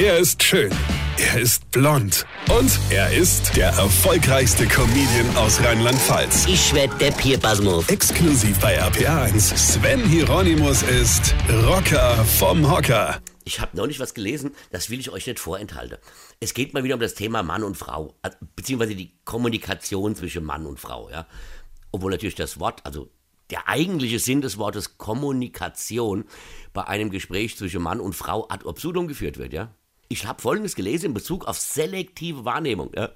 Er ist schön. Er ist blond. Und er ist der erfolgreichste Comedian aus Rheinland-Pfalz. Ich werd der Pierpasmus. Exklusiv bei RPA1. Sven Hieronymus ist Rocker vom Hocker. Ich habe neulich was gelesen, das will ich euch nicht vorenthalten. Es geht mal wieder um das Thema Mann und Frau, äh, beziehungsweise die Kommunikation zwischen Mann und Frau, ja. Obwohl natürlich das Wort, also der eigentliche Sinn des Wortes Kommunikation bei einem Gespräch zwischen Mann und Frau ad absurdum geführt wird, ja. Ich habe Folgendes gelesen in Bezug auf selektive Wahrnehmung, ja.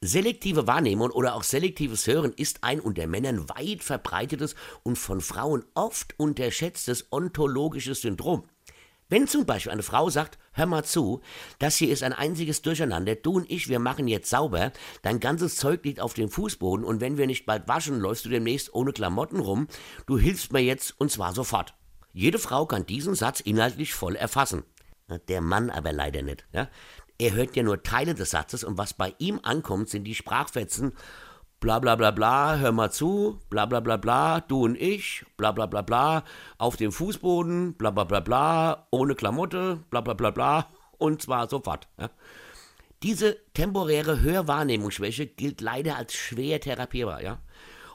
Selektive Wahrnehmung oder auch selektives Hören ist ein unter Männern weit verbreitetes und von Frauen oft unterschätztes ontologisches Syndrom. Wenn zum Beispiel eine Frau sagt, hör mal zu, das hier ist ein einziges Durcheinander, du und ich, wir machen jetzt sauber, dein ganzes Zeug liegt auf dem Fußboden und wenn wir nicht bald waschen, läufst du demnächst ohne Klamotten rum, du hilfst mir jetzt und zwar sofort. Jede Frau kann diesen Satz inhaltlich voll erfassen. Der Mann aber leider nicht. Ja? Er hört ja nur Teile des Satzes und was bei ihm ankommt, sind die Sprachfetzen bla bla bla bla, hör mal zu, bla bla bla bla, du und ich, bla bla bla bla, auf dem Fußboden, bla bla bla bla, ohne Klamotte, bla bla bla bla, und zwar sofort. Ja. Diese temporäre Hörwahrnehmungsschwäche gilt leider als schwer therapierbar, ja.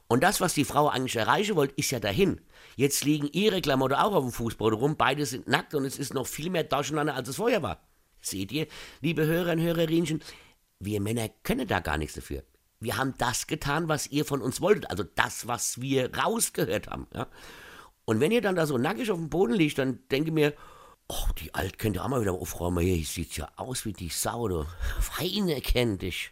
Und das, was die Frau eigentlich erreichen wollte, ist ja dahin. Jetzt liegen ihre Klamotten auch auf dem Fußboden rum, beide sind nackt und es ist noch viel mehr durcheinander, als es vorher war. Seht ihr, liebe Hörer und Hörerinchen, wir Männer können da gar nichts dafür wir haben das getan, was ihr von uns wolltet, also das, was wir rausgehört haben. Ja? Und wenn ihr dann da so nackig auf dem Boden liegt, dann denke mir, oh, die Alt könnt ihr auch mal wieder aufräumen. Hier sieht ja aus wie die Sau, du. Weine kennt dich.